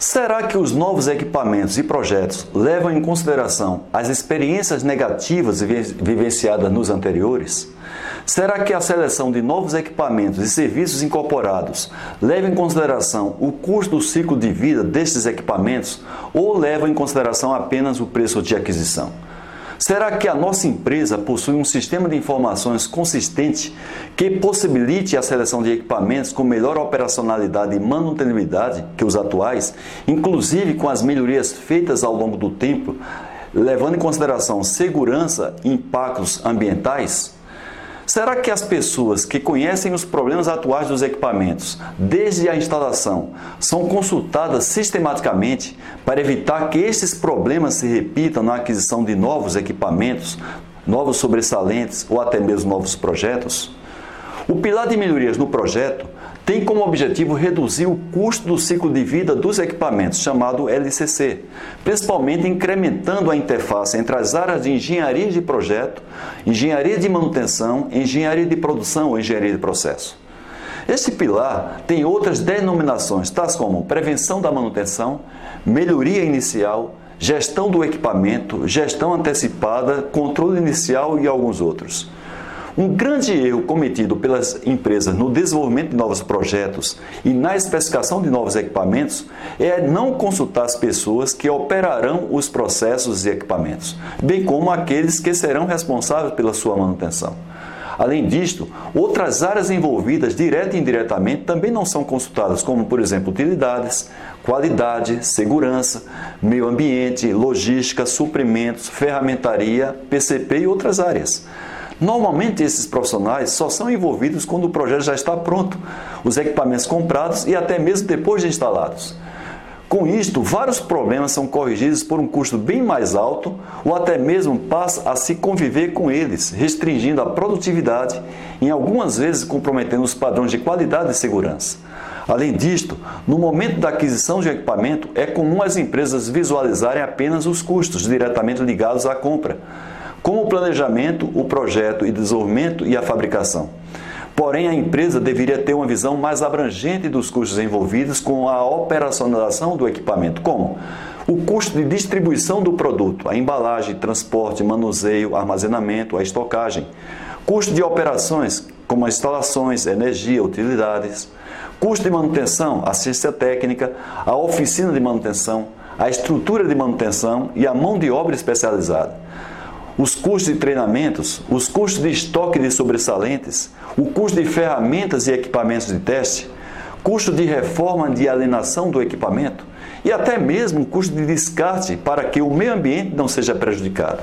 Será que os novos equipamentos e projetos levam em consideração as experiências negativas vivenciadas nos anteriores? Será que a seleção de novos equipamentos e serviços incorporados leva em consideração o custo do ciclo de vida destes equipamentos ou leva em consideração apenas o preço de aquisição? Será que a nossa empresa possui um sistema de informações consistente que possibilite a seleção de equipamentos com melhor operacionalidade e manutenibilidade que os atuais, inclusive com as melhorias feitas ao longo do tempo, levando em consideração segurança e impactos ambientais? Será que as pessoas que conhecem os problemas atuais dos equipamentos, desde a instalação, são consultadas sistematicamente para evitar que esses problemas se repitam na aquisição de novos equipamentos, novos sobressalentes ou até mesmo novos projetos? O pilar de melhorias no projeto tem como objetivo reduzir o custo do ciclo de vida dos equipamentos, chamado LCC, principalmente incrementando a interface entre as áreas de engenharia de projeto, engenharia de manutenção, engenharia de produção ou engenharia de processo. Este pilar tem outras denominações, tais como prevenção da manutenção, melhoria inicial, gestão do equipamento, gestão antecipada, controle inicial e alguns outros. Um grande erro cometido pelas empresas no desenvolvimento de novos projetos e na especificação de novos equipamentos é não consultar as pessoas que operarão os processos e equipamentos, bem como aqueles que serão responsáveis pela sua manutenção. Além disto, outras áreas envolvidas direta e indiretamente também não são consultadas, como, por exemplo, utilidades, qualidade, segurança, meio ambiente, logística, suprimentos, ferramentaria, PCP e outras áreas. Normalmente esses profissionais só são envolvidos quando o projeto já está pronto, os equipamentos comprados e até mesmo depois de instalados. Com isto, vários problemas são corrigidos por um custo bem mais alto ou até mesmo passa a se conviver com eles, restringindo a produtividade e em algumas vezes comprometendo os padrões de qualidade e segurança. Além disto, no momento da aquisição de equipamento, é comum as empresas visualizarem apenas os custos diretamente ligados à compra como o planejamento, o projeto e desenvolvimento e a fabricação. Porém, a empresa deveria ter uma visão mais abrangente dos custos envolvidos com a operacionalização do equipamento, como o custo de distribuição do produto, a embalagem, transporte, manuseio, armazenamento, a estocagem, custo de operações, como as instalações, energia, utilidades, custo de manutenção, assistência técnica, a oficina de manutenção, a estrutura de manutenção e a mão de obra especializada os custos de treinamentos, os custos de estoque de sobressalentes, o custo de ferramentas e equipamentos de teste, custo de reforma de alienação do equipamento e até mesmo custo de descarte para que o meio ambiente não seja prejudicado.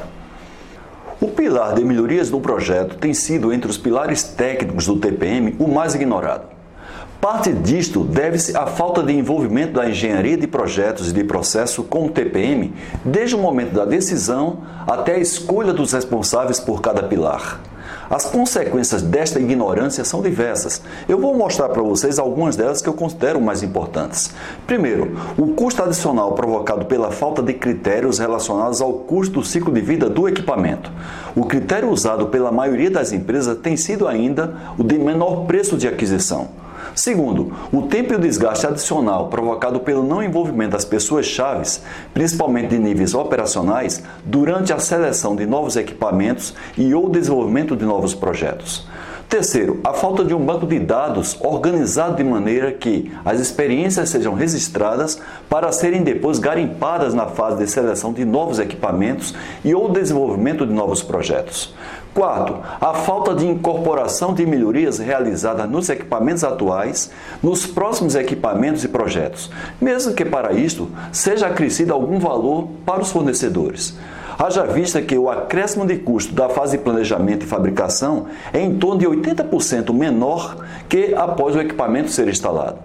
O pilar de melhorias do projeto tem sido, entre os pilares técnicos do TPM, o mais ignorado. Parte disto deve-se à falta de envolvimento da engenharia de projetos e de processo com o TPM, desde o momento da decisão até a escolha dos responsáveis por cada pilar. As consequências desta ignorância são diversas. Eu vou mostrar para vocês algumas delas que eu considero mais importantes. Primeiro, o custo adicional provocado pela falta de critérios relacionados ao custo do ciclo de vida do equipamento. O critério usado pela maioria das empresas tem sido ainda o de menor preço de aquisição. Segundo, o tempo e o desgaste adicional provocado pelo não envolvimento das pessoas chaves, principalmente de níveis operacionais, durante a seleção de novos equipamentos e ou desenvolvimento de novos projetos. Terceiro, a falta de um banco de dados organizado de maneira que as experiências sejam registradas para serem depois garimpadas na fase de seleção de novos equipamentos e ou desenvolvimento de novos projetos. Quarto, a falta de incorporação de melhorias realizadas nos equipamentos atuais nos próximos equipamentos e projetos, mesmo que para isto seja acrescido algum valor para os fornecedores. Haja vista que o acréscimo de custo da fase de planejamento e fabricação é em torno de 80% menor que após o equipamento ser instalado.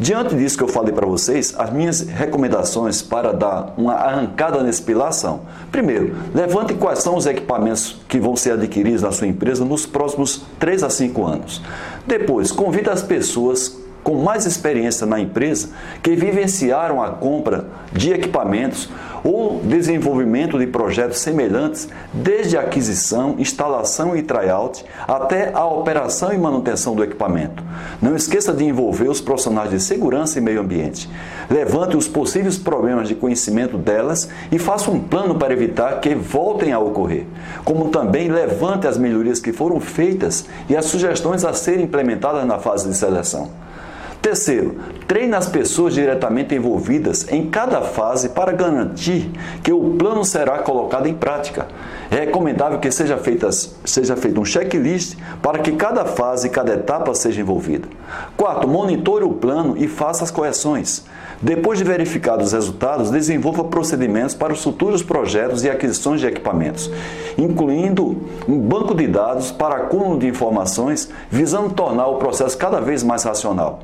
Diante disso que eu falei para vocês, as minhas recomendações para dar uma arrancada nesse pilar são: primeiro, levante quais são os equipamentos que vão ser adquiridos na sua empresa nos próximos 3 a 5 anos. Depois, convide as pessoas com mais experiência na empresa que vivenciaram a compra de equipamentos ou desenvolvimento de projetos semelhantes, desde a aquisição, instalação e tryout até a operação e manutenção do equipamento. Não esqueça de envolver os profissionais de segurança e meio ambiente. Levante os possíveis problemas de conhecimento delas e faça um plano para evitar que voltem a ocorrer. Como também levante as melhorias que foram feitas e as sugestões a serem implementadas na fase de seleção. Terceiro, treine as pessoas diretamente envolvidas em cada fase para garantir que o plano será colocado em prática. É recomendável que seja, feitas, seja feito um checklist para que cada fase e cada etapa seja envolvida. Quarto, monitore o plano e faça as correções. Depois de verificados os resultados, desenvolva procedimentos para os futuros projetos e aquisições de equipamentos, incluindo um banco de dados para acúmulo de informações, visando tornar o processo cada vez mais racional.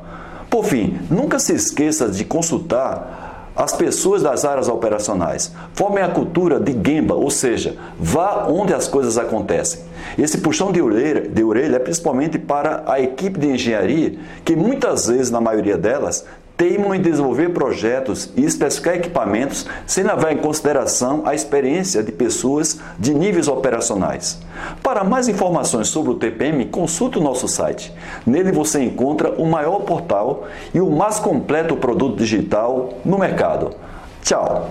Por fim, nunca se esqueça de consultar as pessoas das áreas operacionais. Formem a cultura de Gemba, ou seja, vá onde as coisas acontecem. Esse puxão de orelha, de orelha é principalmente para a equipe de engenharia, que muitas vezes, na maioria delas, teimam em desenvolver projetos e especificar equipamentos sem levar em consideração a experiência de pessoas de níveis operacionais. Para mais informações sobre o TPM, consulte o nosso site. Nele você encontra o maior portal e o mais completo produto digital no mercado. Tchau!